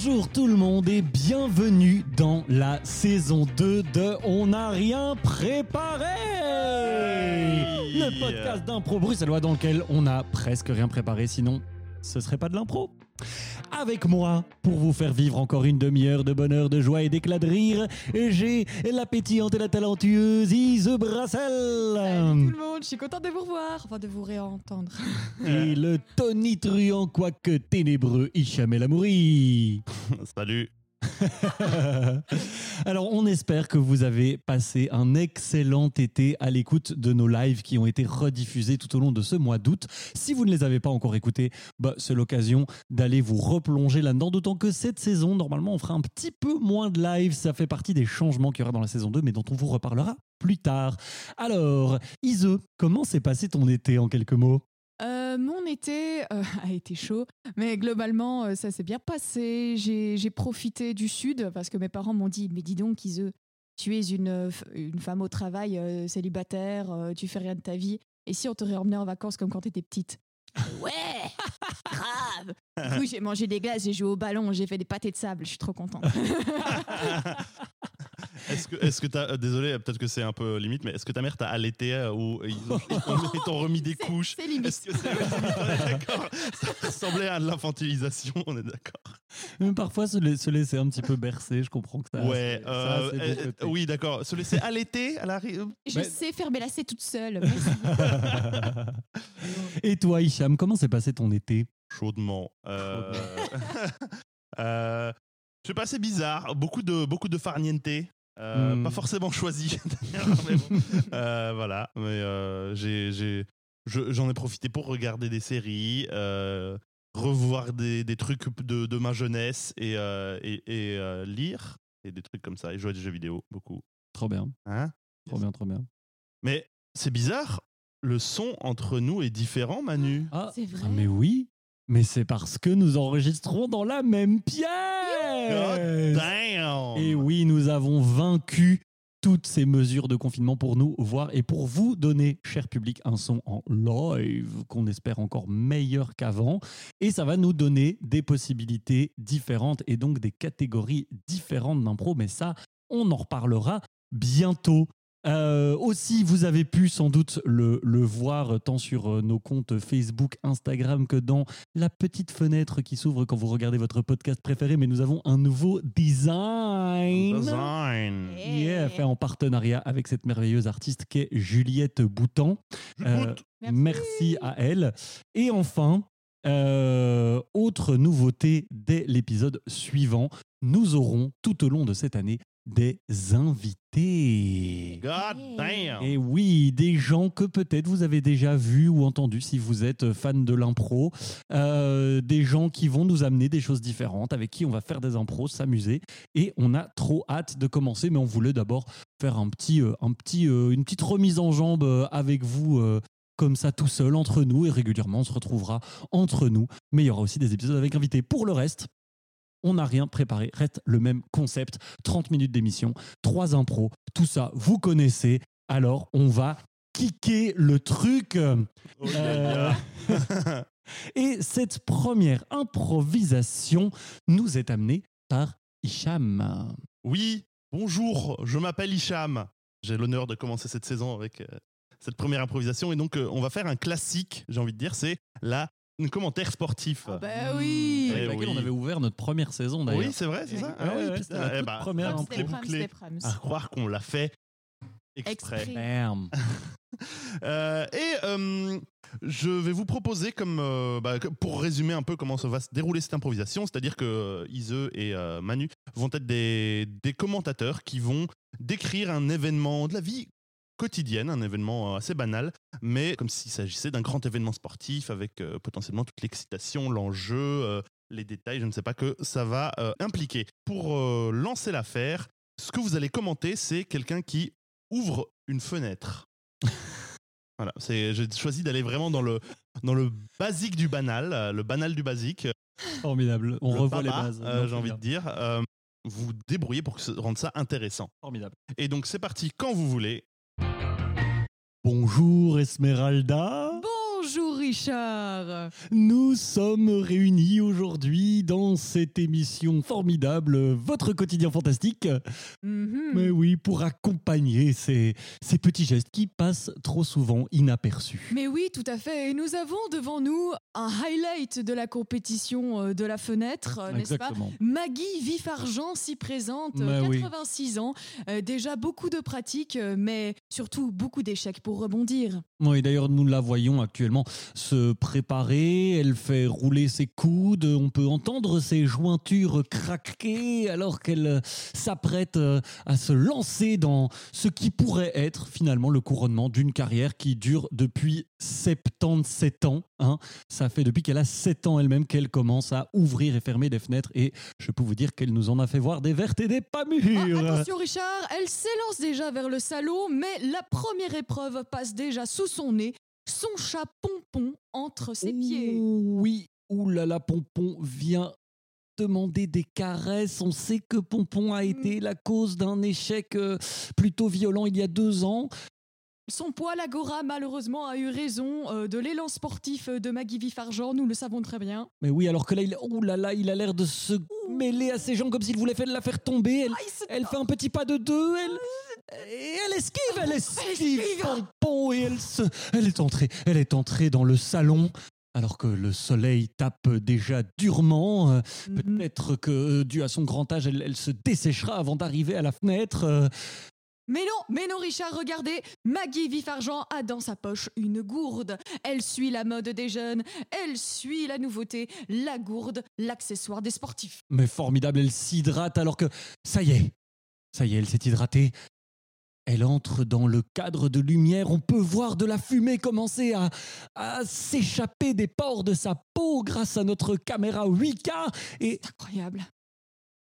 Bonjour tout le monde et bienvenue dans la saison 2 de On n'a rien préparé. Le podcast d'impro bruxellois dans lequel on n'a presque rien préparé, sinon ce serait pas de l'impro. Avec moi, pour vous faire vivre encore une demi-heure de bonheur, de joie et d'éclat de rire, j'ai la pétillante et la talentueuse Ise Brassel. Salut tout le monde, je suis contente de vous revoir, enfin de vous réentendre. Et le tonitruant quoique ténébreux Hicham El Amouri. Salut. Alors, on espère que vous avez passé un excellent été à l'écoute de nos lives qui ont été rediffusés tout au long de ce mois d'août. Si vous ne les avez pas encore écoutés, bah, c'est l'occasion d'aller vous replonger là-dedans. D'autant que cette saison, normalement, on fera un petit peu moins de lives. Ça fait partie des changements qu'il y aura dans la saison 2, mais dont on vous reparlera plus tard. Alors, Ise, comment s'est passé ton été en quelques mots? Euh, mon été euh, a été chaud, mais globalement, euh, ça s'est bien passé. J'ai profité du sud parce que mes parents m'ont dit Mais dis donc, Ise, tu es une, une femme au travail, célibataire, tu fais rien de ta vie. Et si on t'aurait emmené en vacances comme quand t'étais petite? Ouais Grave Du coup, j'ai mangé des glaces, j'ai joué au ballon, j'ai fait des pâtés de sable, je suis trop contente. Est-ce que, est-ce que t'as, euh, désolé, peut-être que c'est un peu limite, mais est-ce que ta mère t'a allaité euh, ou ils ont- ils t'ont remis des C'est- couches C'est limite. Est-ce que c'est on est d'accord Ça ressemblait à de l'infantilisation, on est d'accord. Même Parfois, se, la- se laisser un petit peu bercer, je comprends que ça. Ouais, ça, euh, c'est euh, côté. oui, d'accord. Se laisser allaiter à la ri- Je Mais- sais faire mes lacets toute seule. merci. Et toi, Hicham, comment s'est passé ton été? Chaudement. Euh... euh, Je sais pas, c'est bizarre. Beaucoup de, beaucoup de farniente. Euh, Hmm. Pas forcément choisi. d'ailleurs, mais bon. Euh, voilà. Mais euh, j'ai, j'ai, je- j'en ai profité pour regarder des séries, euh, revoir des, des trucs de, de ma jeunesse et, euh, et, et, euh, lire et des trucs comme ça et jouer à des jeux vidéo beaucoup. Trop bien, Hein? Trop bien, trop bien. mais c'est bizarre. Le son entre nous est différent, Manu. Ah, C'est vrai. ah, mais oui, mais c'est parce que nous enregistrons dans la même pièce. Damn. Et oui, nous avons vaincu toutes ces mesures de confinement pour nous voir et pour vous donner, cher public, un son en live qu'on espère encore meilleur qu'avant. Et ça va nous donner des possibilités différentes et donc des catégories différentes d'impro. Mais ça, on en reparlera bientôt. Euh, aussi, vous avez pu sans doute le, le voir tant sur euh, nos comptes Facebook, Instagram que dans la petite fenêtre qui s'ouvre quand vous regardez votre podcast préféré. Mais nous avons un nouveau design. Design. Yeah, fait en partenariat avec cette merveilleuse artiste qui est Juliette Boutan. Euh, Merci. merci à elle. Et enfin, euh, autre nouveauté dès l'épisode suivant, nous aurons tout au long de cette année des invités. God damn. Et oui, des gens que peut-être vous avez déjà vus ou entendus si vous êtes fan de l'impro, Euh, des gens qui vont nous amener des choses différentes, avec qui on va faire des impros, s'amuser. Et on a trop hâte de commencer, mais on voulait d'abord faire un petit, euh, un petit, euh, une petite remise en jambe avec vous. comme ça tout seul entre nous et régulièrement on se retrouvera entre nous mais il y aura aussi des épisodes avec invités pour le reste on n'a rien préparé, reste le même concept, 30 minutes d'émission, 3 impros, tout ça, vous connaissez. Alors, on va kicker le truc. Oh, Euh, Et cette première improvisation nous est amenée par Hicham. Oui, bonjour, je m'appelle Hicham. J'ai l'honneur de commencer cette saison avec euh, cette première improvisation. Et donc, euh, on va faire un classique, j'ai envie de dire, c'est la commentaire sportif. Ah bah oui. Avec Eh laquelle oui. on avait ouvert notre première saison d'ailleurs. oui, c'est vrai, c'est ça Ouais, Ah oui, ouais, putain, c'était la eh toute bah, première bouclée. Prams. À croire qu'on l'a fait exprès. Euh, et euh, je vais vous proposer, comme, euh, bah, pour résumer un peu comment ça va se dérouler cette improvisation, c'est-à-dire que Ise et euh, Manu vont être des, des commentateurs qui vont décrire un événement de la vie quotidienne, un événement assez banal, mais comme s'il s'agissait d'un grand événement sportif avec euh, potentiellement toute l'excitation, l'enjeu, euh, les détails, je ne sais pas que ça va euh, impliquer. Pour euh, lancer l'affaire, ce que vous allez commenter, c'est quelqu'un qui ouvre une fenêtre. Voilà, c'est, j'ai choisi d'aller vraiment dans le, dans le basique du banal, euh, le banal du basique. Formidable. On le revoit les bases. euh, j'ai envie de dire. Euh, vous débrouillez pour rendre ça intéressant. Formidable. Et donc c'est parti quand vous voulez. Bonjour Esmeralda. Richard Nous sommes réunis aujourd'hui dans cette émission formidable, Votre quotidien fantastique. Mhm. Mais oui, pour accompagner ces, ces petits gestes qui passent trop souvent inaperçus. Mais oui, tout à fait. Et nous avons devant nous un highlight de la compétition euh, de la fenêtre, euh, n'est-ce pas Exactement. Maggie Vif-Argent s'y présente, Bah euh, oui. 86 ans, euh, déjà beaucoup de pratiques, mais surtout beaucoup d'échecs pour rebondir. Oui, d'ailleurs, nous la voyons actuellement se préparer. Elle fait rouler ses coudes. On peut entendre ses jointures craquer alors qu'elle s'apprête euh, à se lancer dans ce qui pourrait être finalement le couronnement d'une carrière qui dure depuis 77 ans. hein. Ça fait depuis qu'elle a 7 ans elle-même qu'elle commence à ouvrir et fermer des fenêtres. Et je peux vous dire qu'elle nous en a fait voir des vertes et des pas Ah, mûres. attention Richard, elle s'élance déjà vers le salon, mais la première épreuve passe déjà sous son nez, son chat pompon entre ses pieds. Oui, oulala, Pompon vient demander des caresses. On sait que Pompon a été la cause d'un échec euh, plutôt violent il y a deux ans. Son poil agora malheureusement a eu raison euh, de l'élan sportif de Maggie Vif-Argent, nous le savons très bien. Mais oui, alors que là, il, oulala, il a l'air de se mêler à ses jambes comme s'il voulait faire la faire tomber. Elle, Ah, se- elle fait un petit pas de deux. Elle, et elle esquive, elle esquive esquive. Pompon et elle, se, elle est entrée. Elle est entrée dans le salon. Alors que le soleil tape déjà durement, Euh, Mhm. peut-être que dû à son grand âge, elle, elle se desséchera avant d'arriver à la fenêtre. Euh, Mais non, mais non Richard, regardez, Maggie Vif-Argent a dans sa poche une gourde. Elle suit la mode des jeunes, elle suit la nouveauté, la gourde, l'accessoire des sportifs. Mais formidable, elle s'hydrate alors que ça y est, ça y est, elle s'est hydratée. Elle entre dans le cadre de lumière, on peut voir de la fumée commencer à, à s'échapper des pores de sa peau grâce à notre caméra 8K et Incroyable.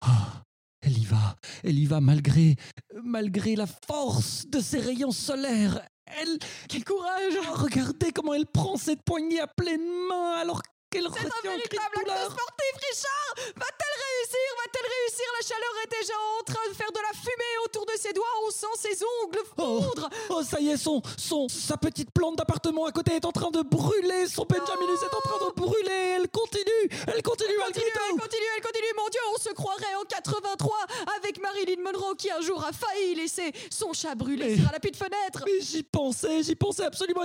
ah, elle y va, elle y va malgré malgré la force de ses rayons solaires. Elle Quel courage regardez comment elle prend cette poignée à pleine main alors qu'elle C'est un véritable de acte sportif, Richard Va-t-elle réussir Va-t-elle réussir La chaleur est déjà en train de faire de la fumée autour de ses doigts, on sent ses ongles Oh. fondre Oh, ça y est, son, son, sa petite plante d'appartement à côté est en train de brûler. Son Benjaminus est en train de brûler. Elle continue. Elle continue malgré Continue, elle continue, elle continue, mon Dieu, on se croirait en 83 avec Marilyn Monroe qui un jour a failli laisser son chat brûler Mais- sur la petite fenêtre. Mais j'y pensais, j'y pensais absolument.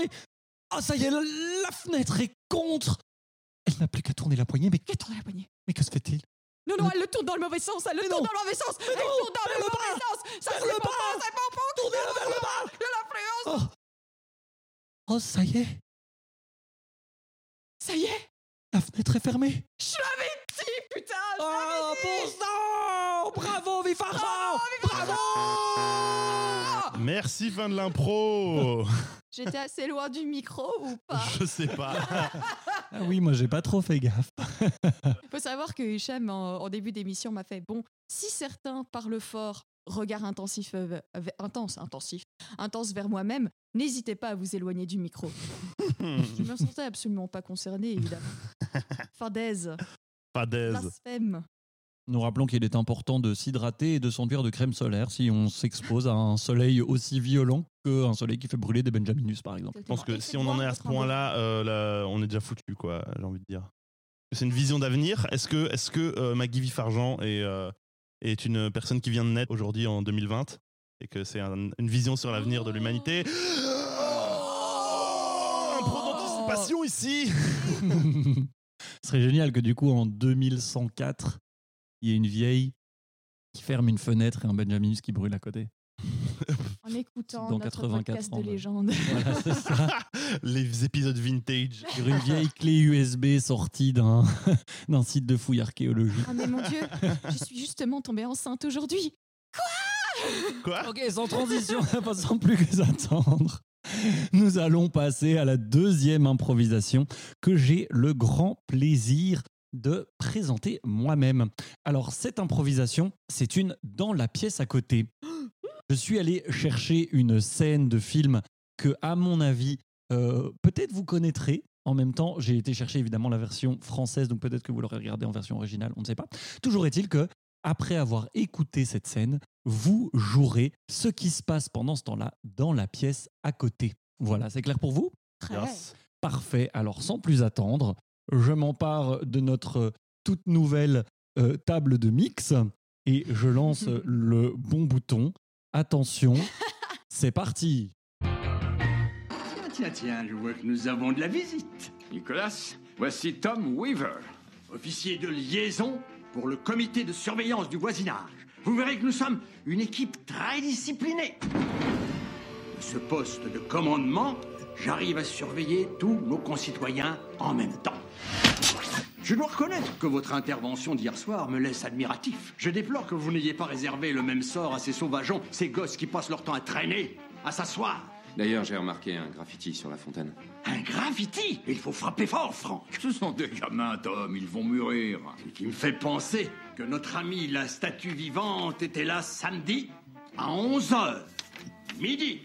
Ah, ça y est, la, la fenêtre est contre. Elle n'a plus qu'à tourner la poignée. Mais, Elle tourne la poignée. mais que se fait-il? Non, non, elle le tourne dans le mauvais sens, elle le tourne dans le mauvais sens Elle non, tourne dans vers le le mauvais sens. Ça, Vers c'est le Pompon, bas. c'est Pompon Tournez-la vers le bas. De l'influence Oh. oh, ça y est, Ça y est. La fenêtre est fermée. Je l'avais dit, putain je Oh, bon sang Bravo, Vif Argent Bravo. Merci, fin de l'impro J'étais assez loin du micro ou pas Je sais pas. Ah oui, moi j'ai pas trop fait gaffe. Il faut savoir que Hicham, en, en début d'émission, m'a fait Bon, si certains parlent fort, regard intensif, euh, v- intense, intensif, intense vers moi-même, n'hésitez pas à vous éloigner du micro. Je me sentais absolument pas concernée, évidemment. Fadaise, Pas d'aise. blasphème. Nous rappelons qu'il est important de s'hydrater et de s'enduire de crème solaire si on s'expose à un soleil aussi violent qu'un soleil qui fait brûler des Benjaminus, par exemple. Je pense que si on en est à ce point-là, euh, là, on est déjà foutu, quoi, j'ai envie de dire. C'est une vision d'avenir. Est-ce que, est-ce que euh, Maggie Vif-Argent est, euh, est une personne qui vient de naître aujourd'hui en 2020 et que c'est un- une vision sur l'avenir de l'humanité? Oh Un pro d'anticipation ici Ce serait génial que du coup, en 2104, il y ait une vieille qui ferme une fenêtre et un Benjaminus qui brûle à côté. En écoutant Dans notre 84 podcast ans, de légende. Voilà, c'est ça. Les épisodes vintage. Sur une vieille clé USB sortie d'un d'un site de fouilles archéologiques. Ah mais mon Dieu, je suis justement tombée enceinte aujourd'hui. Quoi? Ok, sans transition, pas sans plus que attendre. Nous allons passer à la deuxième improvisation que j'ai le grand plaisir de présenter moi-même. Alors, cette improvisation, c'est une dans la pièce à côté. Je suis allé chercher une scène de film que, à mon avis, euh, peut-être vous connaîtrez. En même temps, j'ai été chercher évidemment la version française, donc peut-être que vous l'aurez regardé en version originale, on ne sait pas. Toujours est-il que, après avoir écouté cette scène, vous jouerez ce qui se passe pendant ce temps-là dans la pièce à côté. Voilà, c'est clair pour vous? Très. Yes. Parfait. Alors, sans plus attendre, je m'empare de notre toute nouvelle euh, table de mix et je lance le bon bouton. Attention, c'est parti. Tiens, tiens, tiens, je vois que nous avons de la visite. Nicolas, voici Tom Weaver, officier de liaison pour le comité de surveillance du voisinage. Vous verrez que nous sommes une équipe très disciplinée. De ce poste de commandement, j'arrive à surveiller tous nos concitoyens en même temps. Je dois reconnaître que votre intervention d'hier soir me laisse admiratif. Je déplore que vous n'ayez pas réservé le même sort à ces sauvageons, ces gosses qui passent leur temps à traîner, à s'asseoir. D'ailleurs, j'ai remarqué un graffiti sur la fontaine. Un graffiti? Il faut frapper fort, Franck. Ce sont des gamins, Tom, ils vont mûrir. Ce qui me fait penser que notre ami la statue vivante était là samedi à 11h, midi,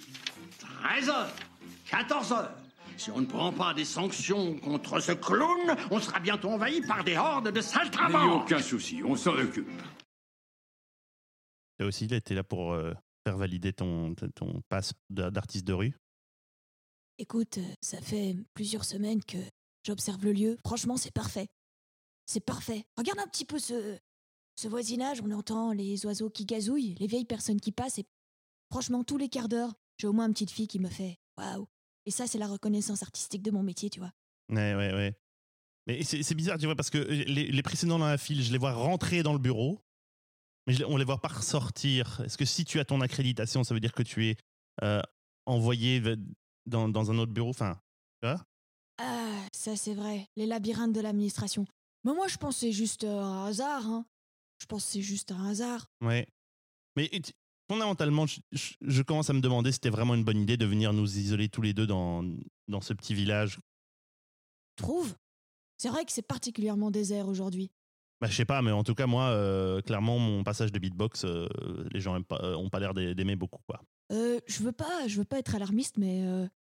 13h, 14h. Si on ne prend pas des sanctions contre ce clown, on sera bientôt envahi par des hordes de N'ayez saltimbanques. aucun souci, on s'en occupe. Et aussi, il était là pour euh, faire valider ton, ton passe d'a- d'artiste de rue. Écoute, euh, ça fait plusieurs semaines que j'observe le lieu. Franchement, c'est parfait. C'est parfait. Regarde un petit peu ce, ce voisinage. On entend les oiseaux qui gazouillent, les vieilles personnes qui passent. Et franchement, tous les quarts d'heure, j'ai au moins une petite fille qui me fait waouh. Et ça, c'est la reconnaissance artistique de mon métier, tu vois. Ouais, ouais, ouais. Mais c'est bizarre, tu vois, parce que les, les précédents dans la file, je les vois rentrer dans le bureau, mais je, on les voit pas ressortir. Est-ce que si tu as ton accréditation, ça veut dire que tu es euh, envoyé dans, dans un autre bureau? Enfin, Ah, ça, c'est vrai. Les labyrinthes de l'administration. Mais moi, je pense que c'est juste euh, un hasard. Hein. Je pense que c'est juste un hasard. ouais. Mais tu- fondamentalement, je, commence à me demander si c'était vraiment une bonne idée de venir nous isoler tous les deux dans, dans ce petit village. Trouve C'est vrai que c'est particulièrement désert aujourd'hui. Bah, je sais pas, mais en tout cas, moi, euh, clairement, mon passage de beatbox, euh, les gens pas, euh, ont pas l'air d'a- d'aimer beaucoup, quoi. Euh, je veux pas, je veux pas être alarmiste, mais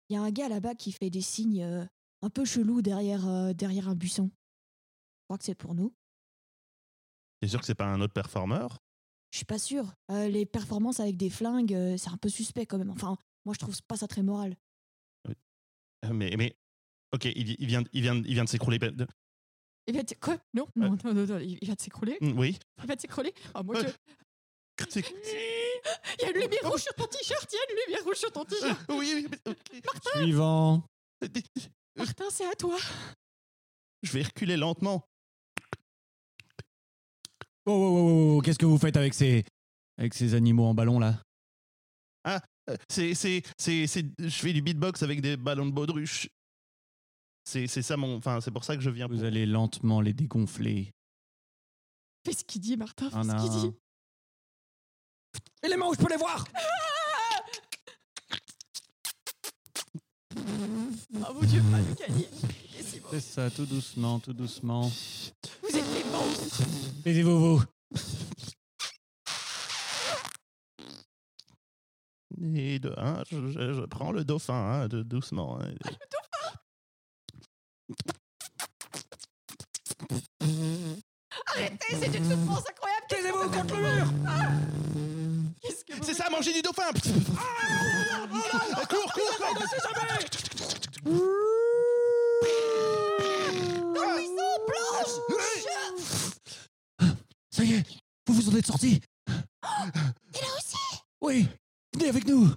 il y a un gars là-bas qui fait des signes un peu chelous derrière, derrière un buisson. Je crois que c'est pour nous. T'es sûr que c'est pas un autre performeur? Je suis pas sûre. Euh, les performances avec des flingues, euh, c'est un peu suspect quand même. Enfin, moi je trouve pas ça très moral. Euh, Mais, mais ok, il, il vient, il vient, il vient de s'écrouler. De- Il va être... Quoi? Non, non, non, non, non, il va de s'écrouler. Mm, Oui. Il va de s'écrouler. Ah, moi, je- Il y a une lumière rouge sur ton t-shirt. Il y a une lumière rouge sur ton t-shirt. Oui, ok. Suivant. Martin, c'est à toi. Je vais reculer lentement. Oh, oh, oh, oh, qu'est-ce que vous faites avec ces, avec ces animaux en ballon là? Euh, C'est, c'est, c'est, c'est- je fais du beatbox avec des ballons de baudruche. C'est, c'est ça mon, enfin, c'est pour ça que je viens. Vous pour- allez lentement les dégonfler. Fais ce qu'il dit, Martin. Fais Un ce qu'il dit. Et les mains où je peux les voir? Oh mon Dieu, pas. C'est ça, tout doucement, tout doucement. Vous êtes des monstres. Taisez-vous, vous. Et de un, je, je- je prends le dauphin, hein, de, doucement. hein. Arrêtez, c'est une souffrance incroyable. Taisez-vous contre le mur vous C'est ça, manger du dauphin. Ah, cours, cours, cours. Ça y est, vous vous en êtes sortis. Et là aussi. Oui, venez avec nous.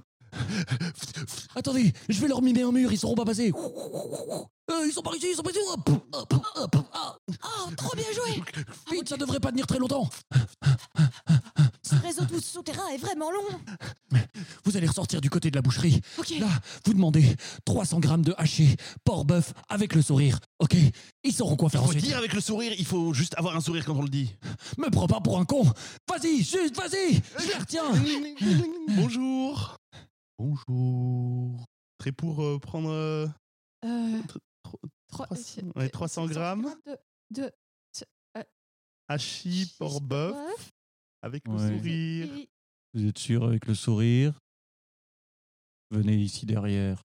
Attendez, je vais leur mimer un mur, ils sauront pas passer. Euh, ils sont par ici, ils sont par ici. Hop, hop, hop, hop. Oh, trop bien joué Vite, ça devrait pas tenir très longtemps. Ce réseau tout souterrain est vraiment long. Vous allez ressortir du côté de la boucherie. Ok. Là, vous demandez 300 grammes de haché, porc bœuf avec le sourire. Ok Ils sauront quoi faire Il faut ensuite. dire avec le sourire, il faut juste avoir un sourire quand on le dit. Me prends pas pour un con Vas-y, juste, vas-y Je les retiens Bonjour. Bonjour. Prêt pour euh, prendre euh, Euh, 300, euh, ouais, 300 grammes De, de hachis porc bœuf bœuf. avec le Ouais. sourire. Vous êtes sûr avec le sourire? Venez ici derrière.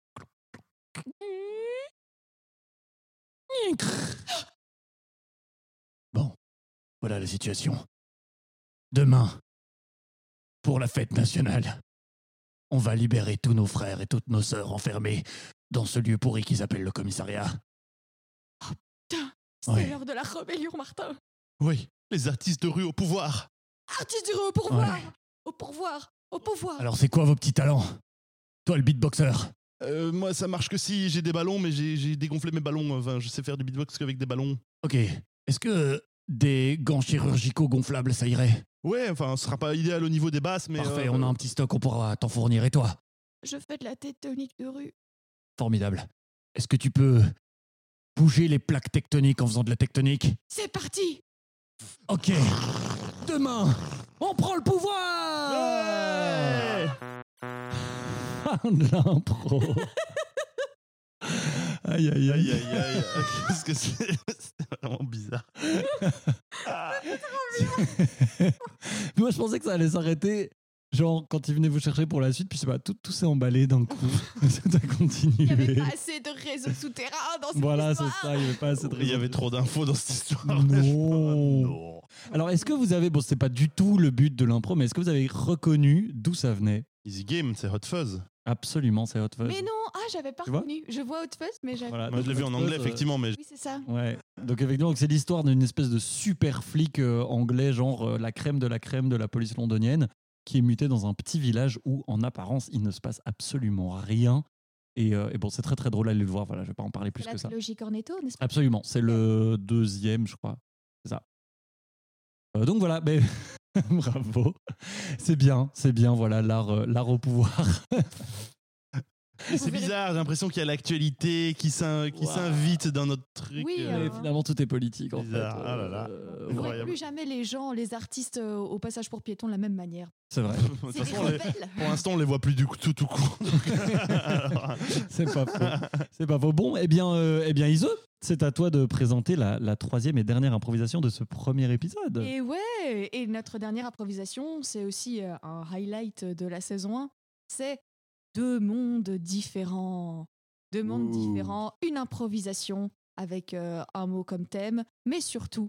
Bon, voilà la situation. Demain, pour la fête nationale, on va libérer tous nos frères et toutes nos sœurs enfermés dans ce lieu pourri qui s'appelle le commissariat. C'est Ouais. l'heure de la rébellion, Martin. Oui, les artistes de rue au pouvoir. Artiste du au pourvoir. Ouais. Au pourvoir. Au pouvoir. Alors c'est quoi vos petits talents? Toi le beatboxer. Euh, moi, ça marche que si j'ai des ballons, mais j'ai j'ai dégonflé mes ballons. Enfin, je sais faire du beatbox qu'avec des ballons. Ok. Est-ce que des gants chirurgicaux gonflables ça irait? Ouais, enfin, ce sera pas idéal au niveau des basses, mais. Parfait, euh, on a un petit stock, on pourra t'en fournir. Et toi? Je fais de la tectonique de rue. Formidable. Est-ce que tu peux bouger les plaques tectoniques en faisant de la tectonique? C'est parti. Ok. Demain, on prend le pouvoir De l'impro. aïe, aïe, Aïe, aïe, aïe. Qu'est-ce que c'est? C'est vraiment bizarre. Moi, je pensais que ça allait s'arrêter. Genre, quand il venait vous chercher pour la suite, puis c'est pas, tout, tout s'est emballé d'un coup. ça a Il n'y avait continué. pas assez de réseaux souterrains dans cette Voilà, c'est histoire. ça, il n'y avait pas assez de Il y avait trop d'infos dans cette histoire. Non. non. Alors, est-ce que vous avez, bon, c'est pas du tout le but de l'impro, mais est-ce que vous avez reconnu d'où ça venait? Easy Game, c'est Hot Fuzz. Absolument, c'est Hot Fuzz. Mais non, ah, j'avais pas reconnu. Je vois Hot Fuzz, mais j'avais. Voilà, Moi, je l'ai vu en anglais, Fuzz, euh, effectivement, mais Oui, c'est ça. Ouais. Donc effectivement, donc c'est l'histoire d'une espèce de super flic euh, anglais, genre euh, la crème de la crème de la police londonienne, qui est muté dans un petit village où, en apparence, il ne se passe absolument rien. Et, euh, et bon, c'est très très drôle, allez le voir. Voilà, je vais pas en parler plus la que ça. trilogie Cornetto, n'est-ce pas? Absolument, c'est le deuxième, je crois. C'est ça. Euh, donc voilà, mais bravo. C'est bien, c'est bien. Voilà, l'art, euh, l'art au pouvoir. C'est bizarre, j'ai l'impression qu'il y a l'actualité qui s'in- qui Wow. s'invite dans notre truc. Oui, euh, Mais finalement, tout est politique en Bizarre, fait. ah là là. Euh, On Incroyable. plus jamais les gens, les artistes euh, au passage pour piétons de la même manière. C'est vrai. de toute façon, les- pour l'instant, on les voit plus du tout tout court. C'est pas faux. C'est pas faux. Bon, eh bien, euh, eh bien Iso, c'est à toi de présenter la, la troisième et dernière improvisation de ce premier épisode. Et ouais, et notre dernière improvisation, c'est aussi euh, un highlight de la saison 1. C'est deux mondes différents. Deux mondes Ouh. différents, une improvisation avec euh, un mot comme thème, mais surtout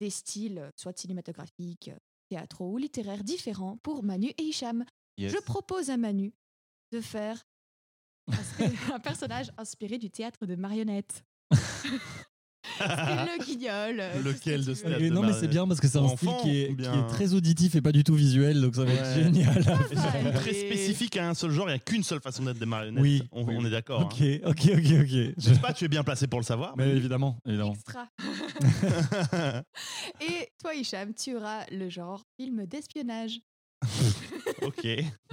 des styles, soit cinématographiques, théâtraux ou littéraires différents pour Manu et Hicham. Yes. Je propose à Manu de faire un personnage inspiré du théâtre de marionnettes. Le guignol. euh, Lequel de Et non, mais c'est bien parce que c'est un style qui est, ou bien- qui est très auditif et pas du tout visuel, donc ça va être génial. Surtout très spécifique à un seul genre, il n'y a qu'une seule façon d'être des marionnettes. Oui. on, Oui. on est d'accord. Ok, hein. ok, ok, ok. Je- sais pas, tu es bien placé pour le savoir. Mais évidemment, évidemment. Extra. Et toi, Hicham, tu auras le genre film d'espionnage. ok.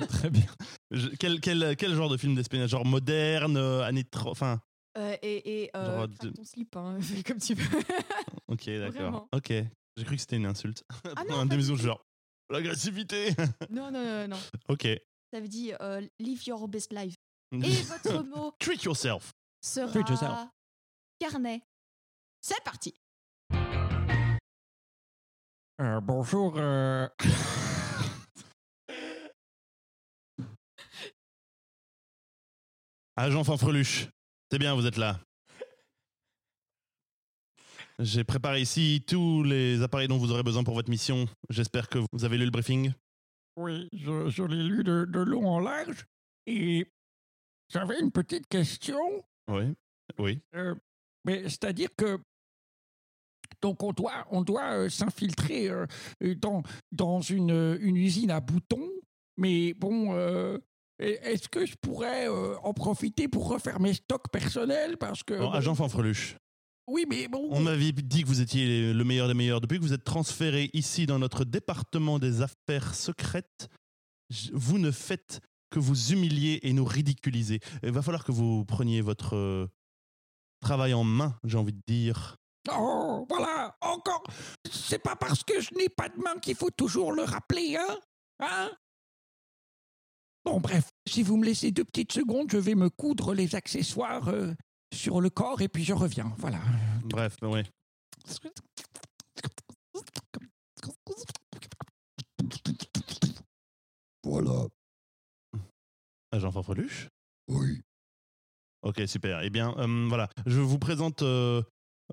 Très bien. Je- quel, quel, quel genre de film d'espionnage? Genre moderne, euh, années 30 Enfin, Euh, et et euh, Genre craque de- ton slip, hein, fais comme tu veux. ok, d'accord. Vraiment. Ok. J'ai cru que c'était une insulte. Ah non, un pas du émission, tout. genre l'agressivité. non, non, non, non. ok. Ça veut dire euh, live your best life. Et votre mot Treat yourself. sera Treat yourself. carnet. C'est parti. Euh, bonjour. euh, Agent Fanfreluche. C'est bien, vous êtes là. J'ai préparé ici tous les appareils dont vous aurez besoin pour votre mission. J'espère que vous avez lu le briefing. Oui, je, je l'ai lu de, de long en large. Et j'avais une petite question. Oui. Oui. euh, mais c'est-à-dire que donc on doit, on doit euh, s'infiltrer euh, dans, dans une, une usine à boutons. Mais bon, est-ce que je pourrais euh, en profiter pour refaire mes stocks personnels Parce que. Bon, Agent Fanfreluche. Oui, mais bon. On m'avait dit que vous étiez le meilleur des meilleurs. Depuis que vous êtes transféré ici dans notre département des affaires secrètes, vous ne faites que vous humilier et nous ridiculiser. Il va falloir que vous preniez votre euh, travail en main, j'ai envie de dire. Oh, voilà, encore. C'est pas parce que je n'ai pas de main qu'il faut toujours le rappeler, hein Hein Bon, bref, si vous me laissez deux petites secondes, je vais me coudre les accessoires euh, sur le corps et puis je reviens. Voilà. Bref, oui. Voilà. Agent Fanfreluche Oui. Ok, super. Eh bien, euh, voilà. Je vous présente euh,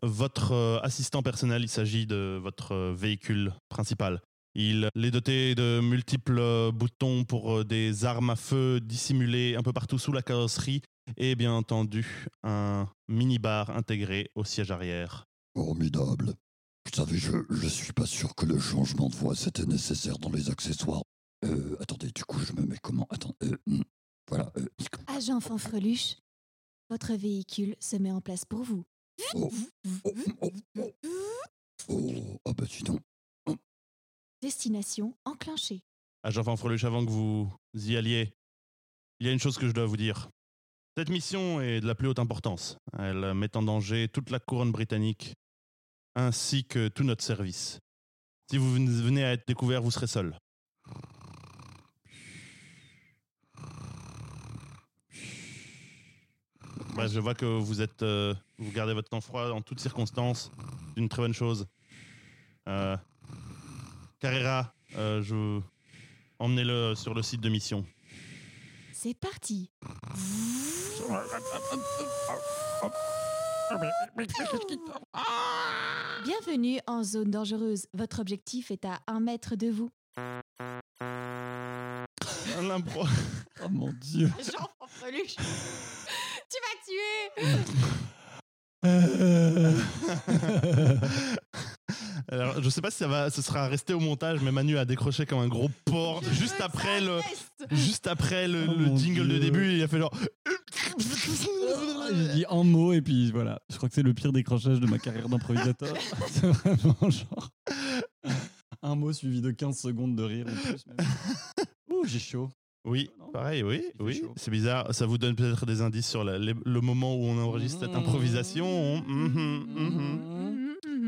votre euh, assistant personnel. Il s'agit de votre véhicule principal. Il est doté de multiples boutons pour euh, des armes à feu dissimulées un peu partout sous la carrosserie et bien entendu un mini-bar intégré au siège arrière. Formidable. Vous savez, je, je suis pas sûr que le changement de voix c'était nécessaire dans les accessoires. Euh, attendez, du coup, je me mets comment? Attends, euh, hmm, voilà. euh, Agent Fanfreluche, votre véhicule se met en place pour vous. oh, oh, oh, oh, oh, ah bah dis donc. Destination enclenchée. Agent Fanfreluche, avant que vous y alliez, il y a une chose que je dois vous dire. Cette mission est de la plus haute importance. Elle met en danger toute la couronne britannique, ainsi que tout notre service. Si vous venez à être découvert, vous serez seul. Bah, je vois que vous êtes, euh, vous gardez votre sang-froid en toutes circonstances. C'est une très bonne chose. Euh, Carrera, euh, je emmenez-le sur le site de mission. C'est parti. Bienvenue en zone dangereuse. Votre objectif est à un mètre de vous. L'impro. Oh mon dieu. Jean tu m'as tué Euh, Alors, je sais pas si ça va, ce sera resté au montage, mais Manu a décroché comme un gros porc juste après le, juste après le, Oh le mon jingle de début, il a fait genre. J'ai dit un mot et puis voilà. Je crois que c'est le pire décrochage de ma carrière d'improvisateur. c'est vraiment genre. Un mot suivi de 15 secondes de rire en plus. même. Ouh, j'ai chaud. Oui, Non pareil, oui, oui. C'est bizarre. Ça vous donne peut-être des indices sur la- les- le moment où on enregistre cette improvisation. Mhm, mhm. Mhm, mhm.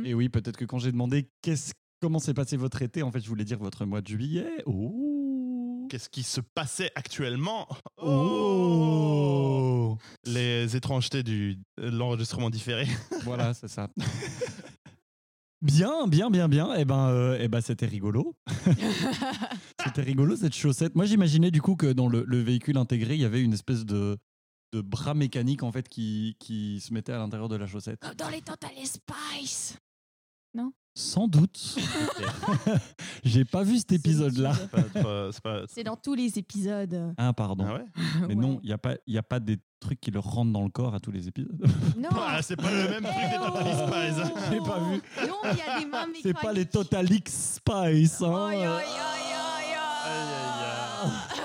Et oui, peut-être que quand j'ai demandé qu'est-ce, comment s'est passé votre été, en fait, je voulais dire votre mois de juillet. Oh. Qu'est-ce qui se passait actuellement? Oh. Les étrangetés du de l'enregistrement différé. Voilà, c'est ça. Bien, bien, bien, bien. Eh ben, euh, eh ben c'était rigolo. c'était rigolo cette chaussette. Moi, j'imaginais du coup que dans le, le véhicule intégré, il y avait une espèce de, de bras mécanique en fait qui, qui se mettait à l'intérieur de la chaussette. Comme dans les Total Spice. Sans doute. J'ai pas vu cet épisode-là. C'est dans tous les épisodes. Ah, pardon. Ah ouais? Mais non, il n'y a, pas- il y a pas des trucs qui leur rentrent dans le corps à tous les épisodes. Non. Ah, c'est pas le même truc des Total Spies. hein. J'ai pas vu. Non, il y a des mains C'est pas les. Total X Spice. hein. Aïe, aïe, aïe, aïe, Aïe, aïe,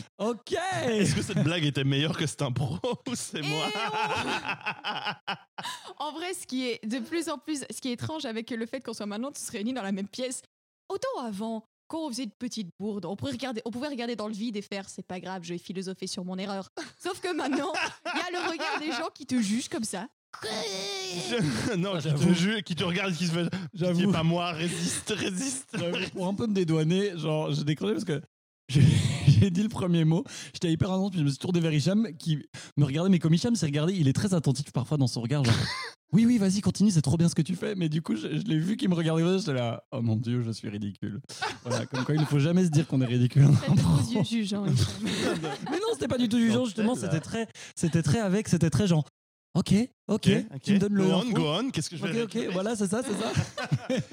Ok. Est-ce que cette blague était meilleure que cette impro ou c'est moi En vrai, ce qui est de plus en plus, ce qui est étrange avec le fait qu'on soit maintenant tous réunis dans la même pièce, autant avant, quand on faisait de petites bourdes, on pouvait regarder, on pouvait regarder dans le vide et faire c'est pas grave, je vais philosopher sur mon erreur. Sauf que maintenant, il y a le regard des gens qui te jugent comme ça. Non, Ah, qui te, j'avoue. juge, qui te regarde, qui se fait. J'avoue. J'avoue. pas moi, résiste, résiste. Pour un peu me dédouaner, genre, j'ai décroché parce que j'ai j'ai dit le premier mot, j'étais hyper intense, puis je me suis tourné vers Hicham qui me regardait, mais comme Hicham s'est regardé, il est très attentif parfois dans son regard, genre, oui, oui, vas-y, continue, c'est trop bien ce que tu fais. Mais du coup, je, je l'ai vu qu'il me regardait, j'étais là, oh mon dieu, je suis ridicule. Voilà, comme quoi il ne faut jamais se dire qu'on est ridicule. Vos yeux jugeants. Hicham. mais non, c'était pas du tout jugeant, justement, c'était très, c'était très avec, c'était très genre, ok, ok, tu me donnes le. Go on, go on. Qu'est-ce que je Ok, vais ok, voilà, c'est ça, c'est ça.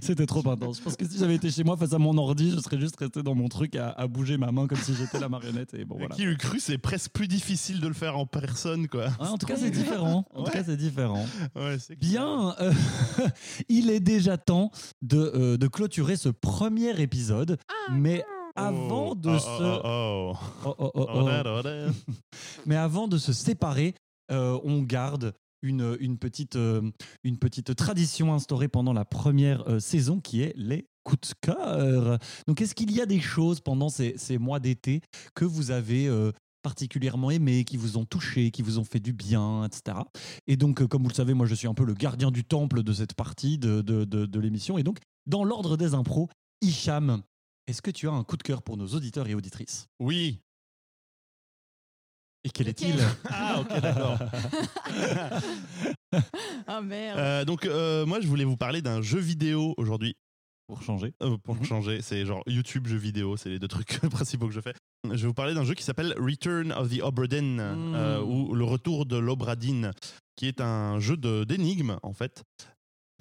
C'était trop intense. Je pense que si j'avais été chez moi face à mon ordi, je serais juste resté dans mon truc à, à bouger ma main comme si j'étais la marionnette. Et bon, voilà. Qui eût cru, c'est presque plus difficile de le faire en personne, quoi. Ouais, en tout cas, c'est différent. En tout cas, c'est différent. Ouais. Bien, euh, il est déjà temps de, euh, de clôturer ce premier épisode. Mais avant Oh, de oh, se. oh, oh, Oh, oh, oh, oh. oh. Mais avant de se séparer, euh, on garde une, une, petite, euh, une petite tradition instaurée pendant la première euh, saison qui est les coups de cœur. Donc, est-ce qu'il y a des choses pendant ces, mois d'été que vous avez particulièrement aimé, qui vous ont touché, qui vous ont fait du bien, etc. Et donc, comme vous le savez, moi, je suis un peu le gardien du temple de cette partie de, de, de, de l'émission. Et donc, dans l'ordre des impros, Hicham, est-ce que tu as un coup de cœur pour nos auditeurs et auditrices? Oui. Et quel est-il? Ah, ok, d'accord. Oh merde. Euh, donc, euh, moi, je voulais vous parler d'un jeu vidéo aujourd'hui. Pour changer. Euh, pour Mhm. changer, c'est genre YouTube, jeux vidéo, c'est les deux trucs principaux que je fais. Je vais vous parler d'un jeu qui s'appelle Return of the Obra Dinn, euh, ou Le Retour de l'Obra Dinn, qui est un jeu de- d'énigmes, en fait,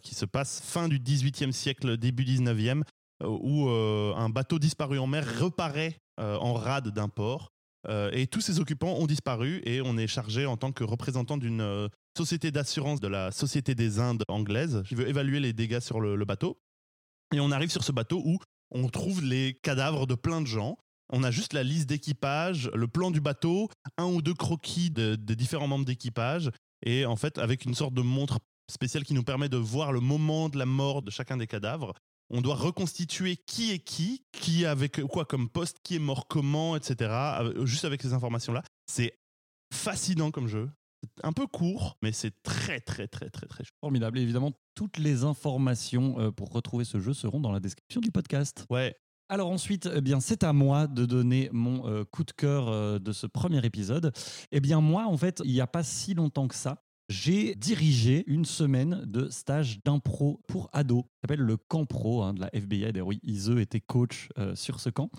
qui se passe fin du 18e siècle, début 19e, euh, où euh, un bateau disparu en mer reparaît euh, en rade d'un port. Euh, et tous ces occupants ont disparu et on est chargé en tant que représentant d'une euh, société d'assurance de la Société des Indes anglaise qui veut évaluer les dégâts sur le, bateau. Et on arrive sur ce bateau où on trouve les cadavres de plein de gens. On a juste la liste d'équipage, le plan du bateau, un ou deux croquis de- des différents membres d'équipage, et en fait avec une sorte de montre spéciale qui nous permet de voir le moment de la mort de chacun des cadavres. On doit reconstituer qui est qui, qui avec quoi comme poste, qui est mort comment, etc. euh, Juste avec ces informations-là. C'est fascinant comme jeu. C'est un peu court, mais c'est très très très très très. Formidable. Et évidemment, toutes les informations euh, pour retrouver ce jeu seront dans la description du podcast. Ouais. Alors ensuite, eh bien, c'est à moi de donner mon euh, coup de cœur euh, de ce premier épisode. Eh bien, moi, en fait, il n'y a pas si longtemps que ça, j'ai dirigé une semaine de stage d'impro pour ados. Ça s'appelle le camp pro hein, de la FBI. D'ailleurs, oui, Ise était coach euh, sur ce camp.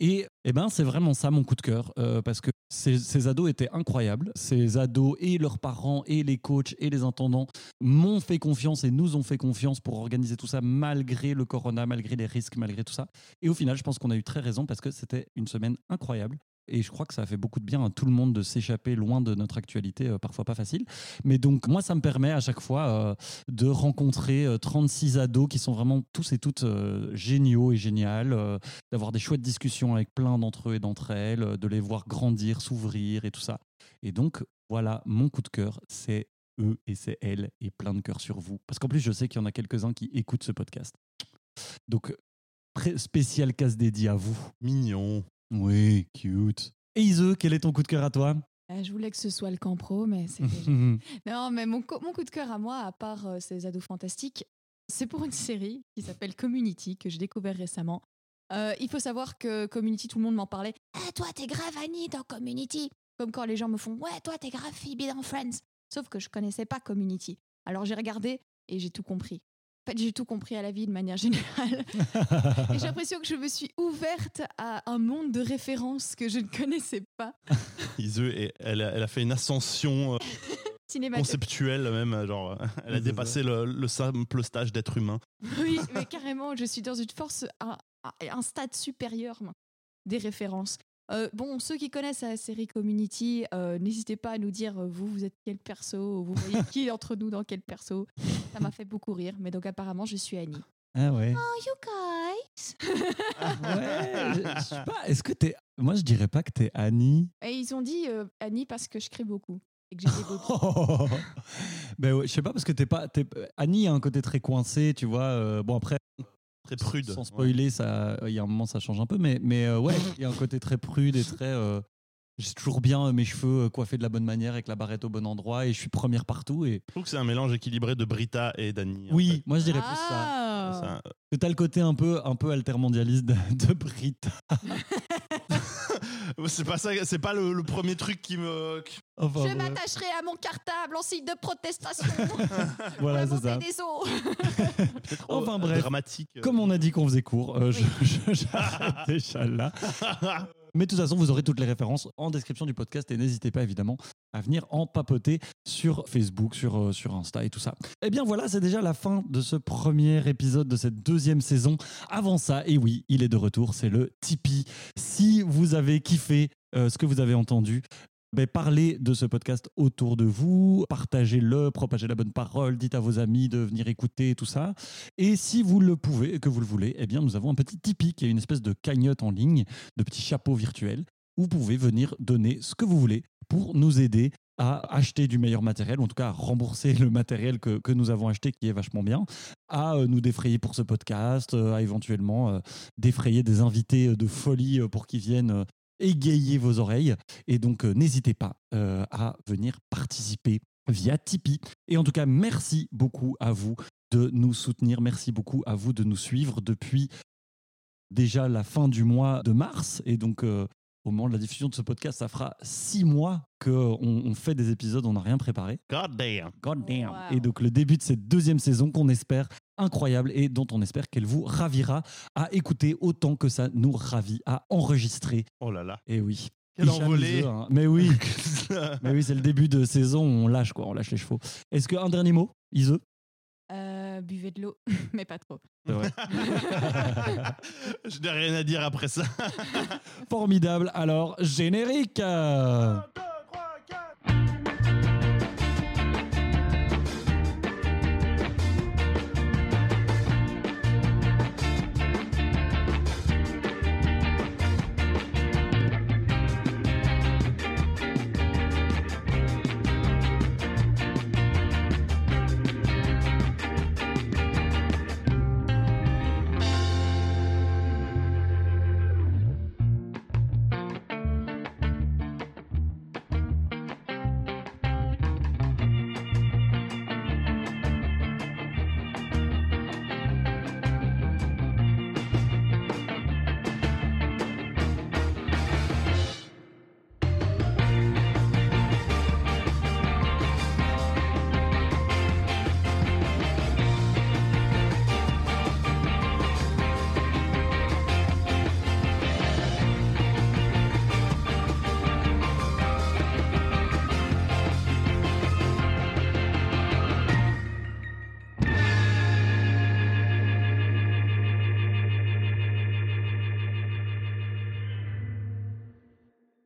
Et eh ben, c'est vraiment ça mon coup de cœur, euh, parce que ces, ces ados étaient incroyables. Ces ados et leurs parents et les coachs et les intendants m'ont fait confiance et nous ont fait confiance pour organiser tout ça malgré le corona, malgré les risques, malgré tout ça. Et au final, je pense qu'on a eu très raison parce que c'était une semaine incroyable. Et je crois que ça a fait beaucoup de bien à tout le monde de s'échapper loin de notre actualité, euh, parfois pas facile. Mais donc, moi, ça me permet à chaque fois euh, de rencontrer euh, 36 ados qui sont vraiment tous et toutes euh, géniaux et géniales, euh, d'avoir des chouettes discussions avec plein d'entre eux et d'entre elles, euh, de les voir grandir, s'ouvrir et tout ça. Et donc, voilà, mon coup de cœur, c'est eux et c'est elles et plein de cœur sur vous. Parce qu'en plus, je sais qu'il y en a quelques-uns qui écoutent ce podcast. Donc, spécial casse dédié à vous. Mignon. Oui, cute. Et Ise, quel est ton coup de cœur à toi? Euh, je voulais que ce soit le camp pro, mais c'est Non, mais mon, co- mon coup de cœur à moi, à part euh, ces ados fantastiques, c'est pour une série qui s'appelle Community, que j'ai découvert récemment. Euh, il faut savoir que Community, tout le monde m'en parlait. Ah, toi, t'es grave Annie dans Community. Comme quand les gens me font Ouais, toi, t'es grave Phoebe dans Friends. Sauf que je connaissais pas Community. Alors j'ai regardé et j'ai tout compris. Fait, j'ai tout compris à la vie de manière générale. et j'ai l'impression que je me suis ouverte à un monde de références que je ne connaissais pas. Ise, et elle, a, elle a fait une ascension euh, conceptuelle même, euh, genre euh, elle a dépassé le, le simple stage d'être humain. Oui, mais carrément, je suis dans une force, un, un- un stade supérieur moi, des références. Euh, bon, ceux qui connaissent la série Community, euh, n'hésitez pas à nous dire, euh, vous, vous êtes quel perso, vous voyez qui entre nous dans quel perso. Ça m'a fait beaucoup rire, mais donc apparemment, je suis Annie. Ah ouais. Oh, you guys. Ouais, je, je sais pas, est-ce que t'es. Moi, je dirais pas que t'es Annie. Et ils ont dit euh, Annie parce que je crie beaucoup et que j'ai des beaux ben ouais, je sais pas, parce que t'es pas. t'es- Annie a un côté très coincé, tu vois. euh, bon, après, Très prude. sans spoiler, ça, il y a un moment, ça change un peu, mais, mais euh, ouais, il y a un côté très prude et très. euh, j'ai toujours bien euh, mes cheveux euh, coiffés de la bonne manière, avec la barrette au bon endroit, et je suis première partout. Et Je trouve que c'est un mélange équilibré de Brita et d'Annie. en oui, fait. moi, je dirais plus ça. Ah C'est un- Que t'as le côté un peu, un peu altermondialiste de, de Brit. C'est pas ça, c'est pas le, le premier truc qui me. Enfin, Je m'attacherai à mon cartable en signe de protestation. voilà, c'est ça. des Enfin, euh, bref. Dramatique. Comme on a dit qu'on faisait court, euh, je- je- j'arrête déjà là. Mais de toute façon, vous aurez toutes les références en description du podcast et n'hésitez pas évidemment à venir en papoter sur Facebook, sur, euh, Insta et tout ça. Eh bien voilà, c'est déjà la fin de ce premier épisode de cette deuxième saison. Avant ça, et oui, il est de retour, c'est le Tipeee. Si vous avez kiffé euh, ce que vous avez entendu, ben, parlez de ce podcast autour de vous, partagez-le, propagez la bonne parole, dites à vos amis de venir écouter tout ça. Et si vous le pouvez et que vous le voulez, eh bien, nous avons un petit Tipeee qui est une espèce de cagnotte en ligne, de petits chapeaux virtuels, où vous pouvez venir donner ce que vous voulez pour nous aider à acheter du meilleur matériel, en tout cas à rembourser le matériel que, que nous avons acheté qui est vachement bien, à euh, nous défrayer pour ce podcast, euh, à éventuellement euh, défrayer des invités de folie pour qu'ils viennent égayer vos oreilles. Et donc, euh, n'hésitez pas euh, à venir participer via Tipeee. Et en tout cas, merci beaucoup à vous de nous soutenir. Merci beaucoup à vous de nous suivre depuis déjà la fin du mois de mars. Et donc, euh, au moment de la diffusion de ce podcast, ça fera six mois qu'on on fait des épisodes, on n'a rien préparé. God damn. God damn. Wow. Et donc, le début de cette deuxième saison qu'on espère incroyable et dont on espère qu'elle vous ravira à écouter autant que ça nous ravit à enregistrer. Oh là là. Et oui. Quel envolé. Hein. Mais oui, mais oui, c'est le début de saison, on lâche quoi, on lâche les chevaux. Est-ce qu'un dernier mot, Iseux Euh, buvez de l'eau, mais pas trop. Je n'ai rien à dire après ça. Formidable. Alors, générique.